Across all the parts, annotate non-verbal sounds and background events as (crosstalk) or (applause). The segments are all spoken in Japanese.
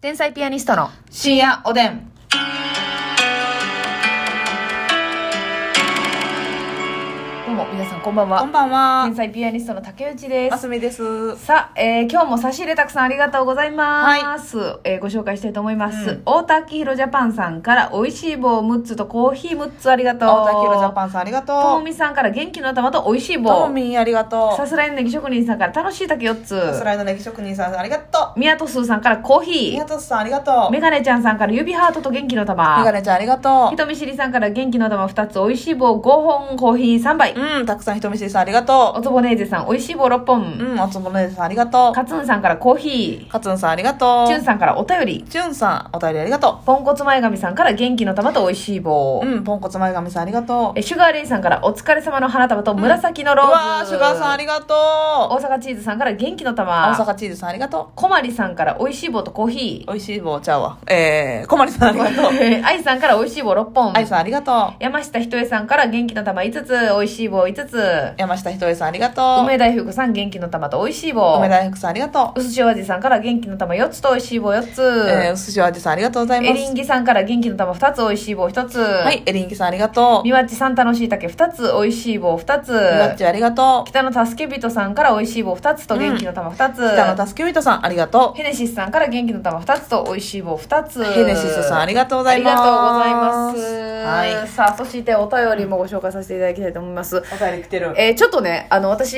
天才ピアニストの深夜おでん。んこんばんはこんばんは天。才ピアニストの竹内でますすみです。さあ、えー今日も差し入れたくさんありがとうございます、えーご紹介したいと思います、うん太田明宏ジャパンさんから美味しい棒6つとコーヒー6つありがとう青田ヒロジャパンさんありがととう。もみさんから元気の玉と美味しいと棒もみんありがとう。さすらいのネギ職人さんから楽しい竹4つさすらいのネギ職人さんありがと宮戸すーさんからコーう。ヒー宮戸さんありがとう。メガネちゃんさんから指ハートと元気のメ玉ガネちゃんありがと人見知りさんから元気の玉2つ美味しい棒5本コーヒー3杯う。うん、たくさん人見知りさんありがとおつぼねーぜさん美味しい棒6本、う。うん、おつぼねさんありがとカツンさんからコーヒう。かつんさんありがーとう。チュンさんからお便りチュンさん、お便りありがとポンコツ前髪さんから元気の玉と美味しい棒、う。うん、ポンコツ前髪さんありがとう。えシュガーレイさんからお疲れ様の花束と紫のローズ、うわー、シュガーさんありがと大阪チーズさんから元気のう。玉大阪チーズさんありがと小まりさんから美味しい棒とコーヒう。おいしい棒ちゃうわ。えー、こまりさんありがとう。(laughs) ー愛さんから美味しい棒6本愛さんありがとう。山下ひとえさんから元気の玉5つ美味しい棒5つ山下ひとえさんありがとう。梅大福さん元気の玉と美味しい棒梅大福さんありがとう。うすしお味さんから元気の玉4つと美味しい棒4つ、えー、うすしお味さんありがとうございます。エリンギさんから元気の玉2つ美味しい棒1つははい、エリンギさんありがとう。みわっちさん楽しい竹2つ美味しい棒2つみわっちありがとう。北の助け人さんから美味しい棒2つと元気の玉2つ、北の助け人さんありがとヘネシスさんから元気の玉2つと美味しい棒2つう。ヘネシスさんありがとうございます。ありがとうございます、はい。さあそしてお便りもご紹介させていただきたいと思いますお便り来てる。えーちょっとね、あの、私、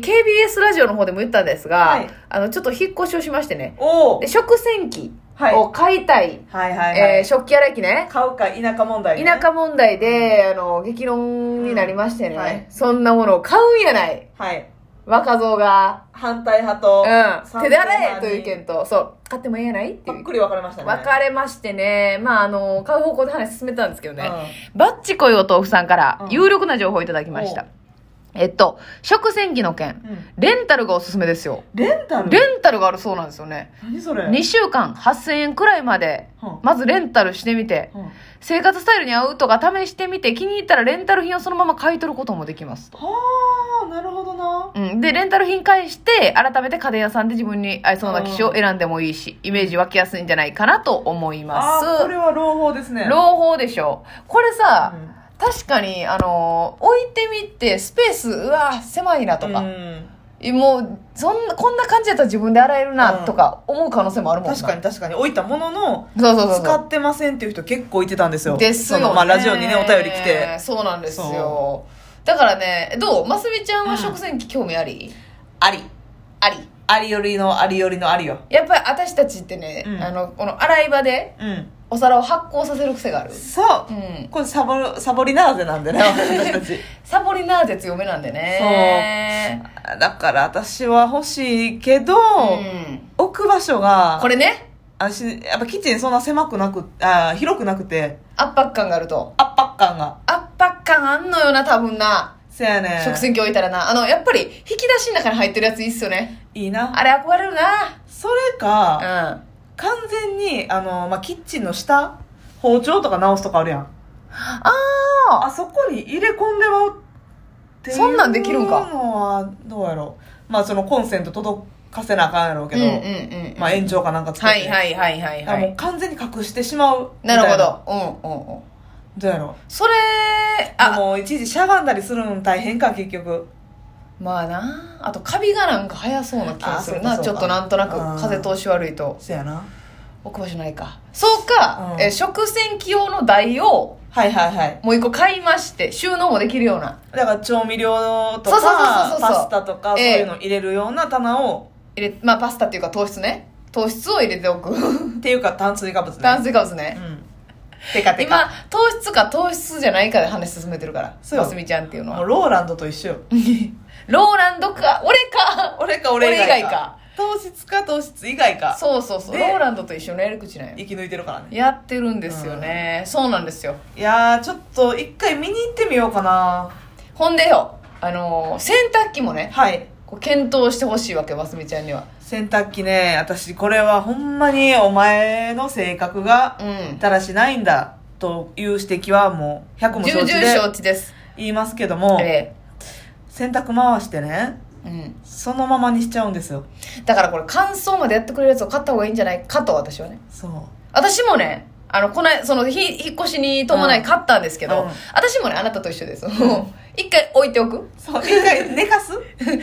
KBS ラジオの方でも言ったんですが、はいあの、ちょっと引っ越しをしましてね、おおで食洗機はいを買いたい、はいはいはい。えー食器洗い機ね、買うか否か問題、ね。田舎問題で、あの、激論になりましてね、うんはいそんなものを買うんやない。はい。若造が。反対派と、うん。手で洗えという意見と、そう、買ってもいいやない？っていう。ぱっくり分かれましたね。分かれましてね、まあ、あの、買う方向で話進めたんですけどね、うバッチコイお豆腐さんからうん有力な情報をいただきました。えっと、食洗機の件、うんレンタルがおすすめですよ。レンタル？レンタルがあるそうなんですよね。何それ？2週間8000円くらいまでうん、まずレンタルしてみて、うん生活スタイルに合うとか試してみて、気に入ったらレンタル品をそのまま買い取ることもできますと。はあ、なるほどな。うん。で、レンタル品返して、改めて家電屋さんで自分に合いそうな機種を選んでもいいし、イメージ湧きやすいんじゃないかなと思います。あーこれは朗報ですね。朗報でしょ。これさ、うん確かに、あのー置いてみて、スペース、うわ、狭いなとか、うんもう、そんな、こんな感じやったら自分で洗えるな、うんとか思う可能性もあるもんな。確かに確かに置いたもののそうそうそう。使ってませんっていう人結構いてたんですよですよ、ね。そのまあ、ラジオにねお便り来てそうなんですよそ。だからね、どう？ますみちゃんは食洗機興味あり、ありあり。ありよりのありよりのありよやっぱり私たちってね、うんあの、この洗い場でうんお皿を発酵させる癖がある。そう、うん。これサボサボリナーゼなんでね私たちサボリナーゼ強めなんでね。だから私は欲しいけど、うん。置く場所がこれね、私やっぱキッチンそんな狭くなくあ広くなくて圧迫感があると。圧迫感が圧迫感あんのよな、多分な。せやね食洗機置いたらな。あの、やっぱり、引き出しの中に入ってるやついいっすよね。いいなあれ憧れるそれか、な。うん。完全にあの、まあ、キッチンの下包丁とか直すとかあるやんあああそこに入れ込んでまうっていうそんなんできるんかのはどうやろうまあそのコンセント届かせなあかんやろうけど、うんうんうん。まあ延長かなんかつけて、はいはいはいはいはだからもうい。完全に隠してしまうないるなほど。うんうんうん。どうやろそれ、うあ、もういちいちしゃがんだりするの大変か結局まあな。あと、カビがなんか早そうな気がするな。ちょっとなんとなくうん風通し悪いと。せやな置く場所ないか。そうか、うんえ食洗機用の台をはいはいはいもう一個買いまして、収納もできるような。だから調味料とそうそうそうかそうそうパスタとかそうええいうの入れるような棚を、入れ、まあパスタっていうか糖質ね。糖質を入れておく。っていうか炭水化物ね炭水化物ね。うんてかて今か、糖質か糖質じゃないかで話進めてるから。そうすみちゃんっていうのは。もうローランドと一緒よ (laughs) ローランドか、俺か。俺か俺以外か糖質か糖質以外かそうそうそう。でローランドと一緒のやり口なんよ。生き抜いてるからねやってるんですよね。そうなんですよ。いやーちょっと一回見に行ってみようかなほんでよ、あのー洗濯機もね、はいこう検討してほしいわけ、ますみちゃんには。洗濯機ね私これはほんまにお前の性格がうん。だらしないんだという指摘はもう100も承知重々承で知です。言いますけどもえ洗濯回してねうん。そのままにしちゃうんですよ。だからこれ乾燥までやってくれるやつを買った方がいいんじゃないかと私はね。そう。私もねあのこないそのひ引っ越しに伴い買ったんですけど、うん。私もねあなたと一緒です一回置いておく？そう一回寝かす？(laughs) 回っ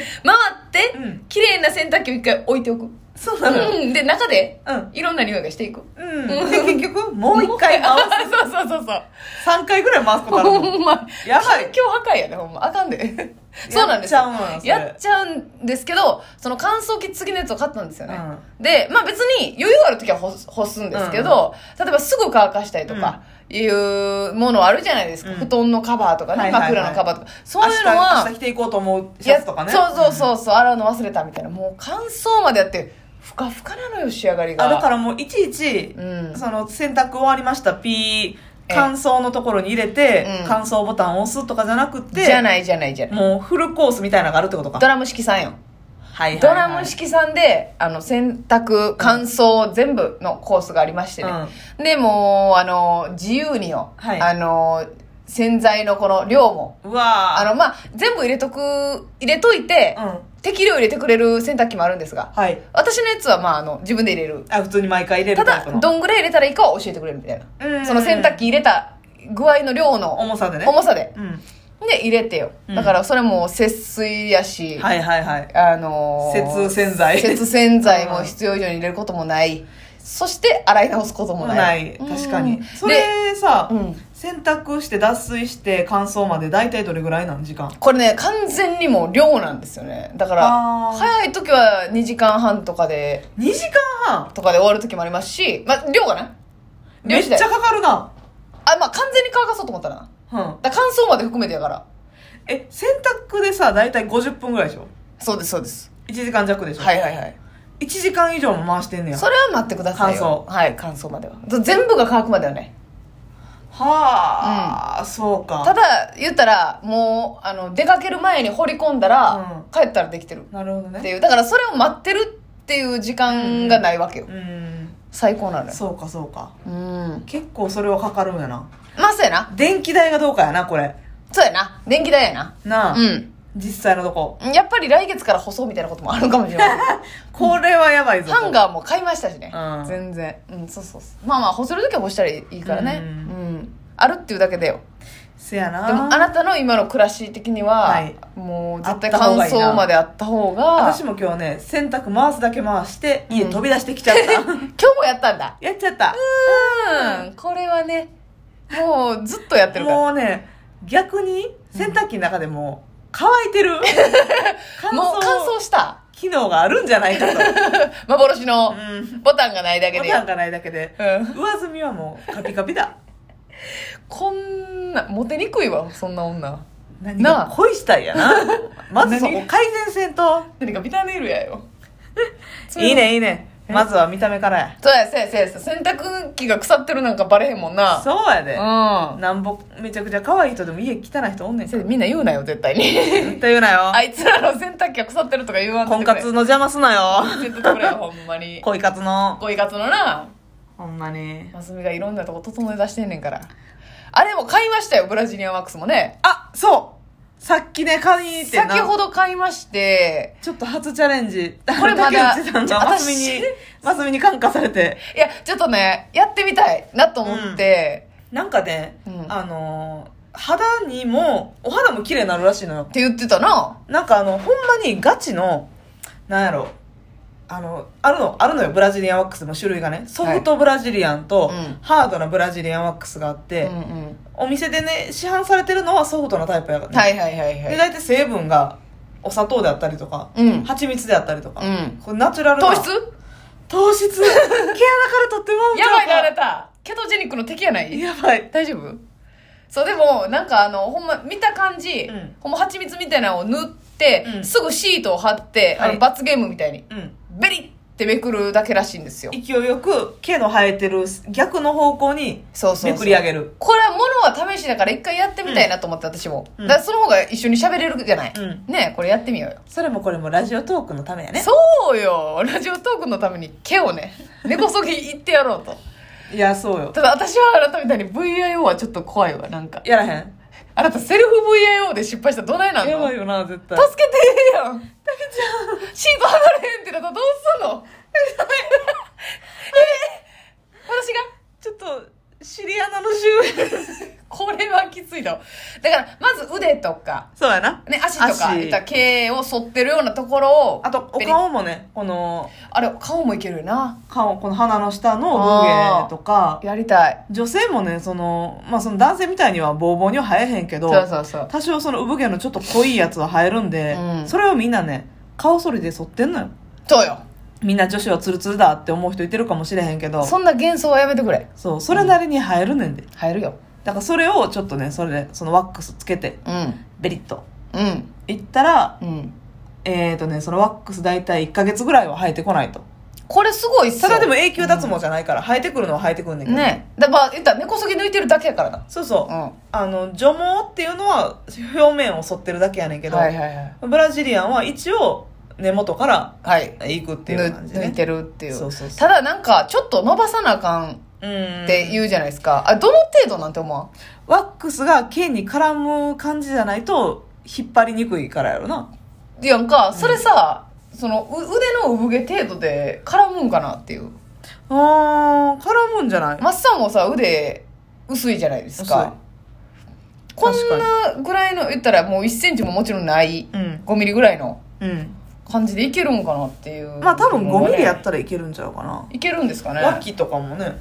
て、うん。綺麗な洗濯機を一回置いておく。そうなのよ。うんで中でうん。いろんな匂いがしていく。うん。で結局もう一回回す。(laughs) そうそうそうそう。3回ぐらい回すことあるもん。(laughs) ほんま。やばい。環境破壊やねほんま。あかんで。そうなんですやっちゃうのよそれ。やっちゃうんですけどその乾燥機付きのやつを買ったんですよね、でまあ別に余裕ある時は干す干すんですけど、例えばすぐ乾かしたりとかいうものあるじゃないですか、うん。布団のカバーとかね、はいはいはい。枕のカバーとか。そういうの明日は明日着ていこうと思うシャツとかね。やそうそうそうそう洗うの忘れたみたいな。もう乾燥までやってふかふかなのよ仕上がりが。あだからもういちいち、うん。その洗濯終わりましたピーえ乾燥のところに入れて、うん。乾燥ボタンを押すとかじゃなくてじゃないじゃないじゃない。もうフルコースみたいなのがあるってことか。ドラム式さんよはいはいはい。ドラム式さんで、あの、洗濯、乾燥、全部のコースがありましてね。で、もう、あの、自由によ、はい。あの、洗剤のこの量も、うわー。あの、まあ、全部入れとく、入れといて、うん。適量入れてくれる洗濯機もあるんですが、はい。私のやつは、まあ、あの、自分で入れる。あ普通に毎回入れるタイプ、の。どんぐらい入れたらいいかは教えてくれるみたいうん。な。その洗濯機入れた具合の量の重さでね。重さで。うんで、入れてよ。うんだから、それも節水やし、はいはいはいあのー節洗剤節洗剤も必要以上に入れることもない。そして、洗い直すこともない。ないうん確かにそで、れさ、うん洗濯して脱水して乾燥まで大体どれぐらいなん時間？これね、完全にもう量なんですよね。だからあ、ー早い時は2時間半とかで、2時間半？とかで終わる時もありますし、まあ、量がね。めっちゃかかるなあ、まあ、完全に乾かそうと思ったらな。うんだ乾燥まで含めてやから。え洗濯でさ大体50分ぐらいでしょ？そうです、そうです。1時間弱でしょ、はいはいはい。1時間以上も回してんねやそれは待ってくださいよ。乾はい、乾燥までは。全部が乾くまではね。はあ、そうかただ、言ったら、もう、あの、出かける前に掘り込んだら、うん帰ったらできてる。なるほどねっていう。だから、それを待ってるっていう時間がないわけよ。うん最高なのよ。そうかそうかうん。結構それはかかるんやなまあ、そうやな。電気代がどうかやなこれそうやな。電気代やな。なあ、うん。実際のとこやっぱり来月から舗装みたいなこともあるかもしれない。(laughs) これはやばいぞハンガーも買いましたしね。うん全然。うん、そうそうそう。まあまあ、干せるときは干したらいいからね。ううんん。あるっていうだけだよ。せやな。でも、あなたの今の暮らし的には、はい。もう絶対乾燥まであった方が、私も今日ね洗濯回すだけ回して家飛び出してきちゃった、(laughs) 今日もやったんだ。やっちゃった。うん。これはね、もうずっとやってるから。もうね逆に洗濯機の中でも乾いてる。乾もう乾燥した。機能があるんじゃないかと。(laughs) 幻のうん。ボタンがないだけで。ボタンがないだけで。うん。上澄みはもうカピカピだこんな、モテにくいわ、そんな女。何が恋したいやな (laughs) まずそこ改善せんと何かビタネイルやよ。いい。ねいいねまずは見た目からやそうや、そうや、そうや、洗濯機が腐ってるなんかバレへんもんな。そうやでうん。なんぼめちゃくちゃ可愛い人でも家汚い人おんねんみんな言うなよ、絶対に。絶対言うなよ (laughs) あいつらの洗濯機が腐ってるとか言わんとい婚。活の邪魔すなよ言っててくれよ、ほんまに。恋活の恋活のな、ほんまに。マスミがいろんなとこ整え出してんねんから。あれも買いましたよ、ブラジリアンワックスもね。あそう。さっきね買いに行ってな。先ほど買いまして、ちょっと初チャレンジ。これまだ竹内さんが私マスミにマスミに感化されて。いや、ちょっとね、やってみたいなと思って、なんかね、うん。あのー肌にもお肌も綺麗になるらしいのよ。って言ってたな。なんかあのほんまにガチのなんやろあのあるのあるのよブラジリアンワックスの種類がね。ソフトブラジリアンとうん。ハードなブラジリアンワックスがあって、うんうん。お店でね市販されてるのはソフトなタイプやからね、はいはいはいはい。で大体成分がお砂糖であったりとか、うん。蜂蜜であったりとか、うん。これナチュラルな。糖質？糖質。毛穴から取ってまう。(laughs) やばいな、あれなた。ケトジェニックの敵やない？やばい。大丈夫？そう、でも、なんかあの、ほんま、見た感じ、うん。ほんま蜂蜜みたいなのを塗って、うん。すぐシートを貼って、あの、はい。罰ゲームみたいに、うんベリってめくるだけらしいんですよ。勢いよく毛の生えてる逆の方向にそうそうそうめくり上げるこれはものは試しだから一回やってみたいなと思って、私も。うんだからその方が一緒に喋れるじゃない？うんねこれやってみようよ。それもこれもラジオトークのためやねそうよラジオトークのために毛をね、根こそぎいってやろうと。いやそうよただ私はあなたみたいに VIO はちょっと怖いわ、なんか。やらへん？あなたセルフ VIO で失敗したらどないなんの？やばいよな絶対助けてやんシート剥がれへんってなったらどうすんの？え私が？ちょっと、シリアナの周 (laughs) これはきついの。だから、まず腕とか、そうやな。ね、足とか、足いった毛を剃ってるようなところを、あと、お顔もね、この、あれ、顔もいけるよな。顔、この鼻の下の産毛とか、やりたい。女性もね、その、まあその男性みたいにはボーボーには生えへんけど、そうそうそう。多少その産毛のちょっと濃いやつは生えるんで、うんそれをみんなね、顔剃りで剃ってんのよ。そうよ。みんな女子はツルツルだって思う人いてるかもしれへんけど、そんな幻想はやめてくれ。そう、それなりに生えるねんで。入るよ。だからそれをちょっとね、それで、そのワックスつけて、うん。ベリッと。うん。いったら、うん。えーとね、そのワックス大体1ヶ月ぐらいは生えてこないと。これすごいっすよ。ただでも永久脱毛じゃないから、生えてくるのは生えてくるんだけど。ね。だまあ、言ったら根こそぎ抜いてるだけやからな。そうそう。うん。あの、除毛っていうのは表面を剃ってるだけやねんけど、はいはいはい。ブラジリアンは一応根元からはい。行くっていう感じね。抜いてるっていう。そうそうそうただなんか、ちょっと伸ばさなあかんうん。って言うじゃないですか。あ、どの程度なんて思わん？ワックスが毛に絡む感じじゃないと、引っ張りにくいからやろな。いやんか、それさ、その、う腕の産毛程度で絡むんかなっていう。あー、絡むんじゃない？マッサンもさ、腕薄いじゃないですか。こんなぐらいの、言ったらもう1センチももちろんない、うん。5ミリぐらいのうん。感じでいけるんかなっていう。まあ多分5ミリやっったらいけるんちゃうかな。いけるんですかね。脇とかもね。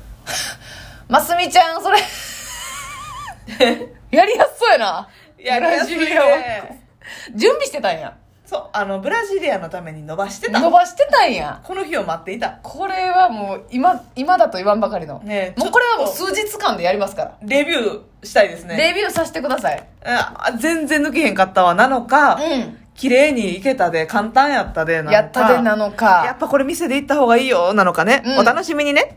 (laughs) ますみちゃん、それ。(laughs) やりやすそうやな。やりやすいねブラジリアワックス準備してたんや。そう、あの、ブラジリアンのために伸ばしてた。伸ばしてたんや。この日を待っていた。これはもう、今、今だと言わんばかりの。ねえもうこれはもう数日間でやりますから。レビューしたいですね。レビューさせてください。あ全然抜けへんかったわ。なのか、う綺麗にいけたで、簡単やったで、なのん。か。やったでなのやかっ。ぱこれ店で行った方がいいよ、なのかね。うんお楽しみにね。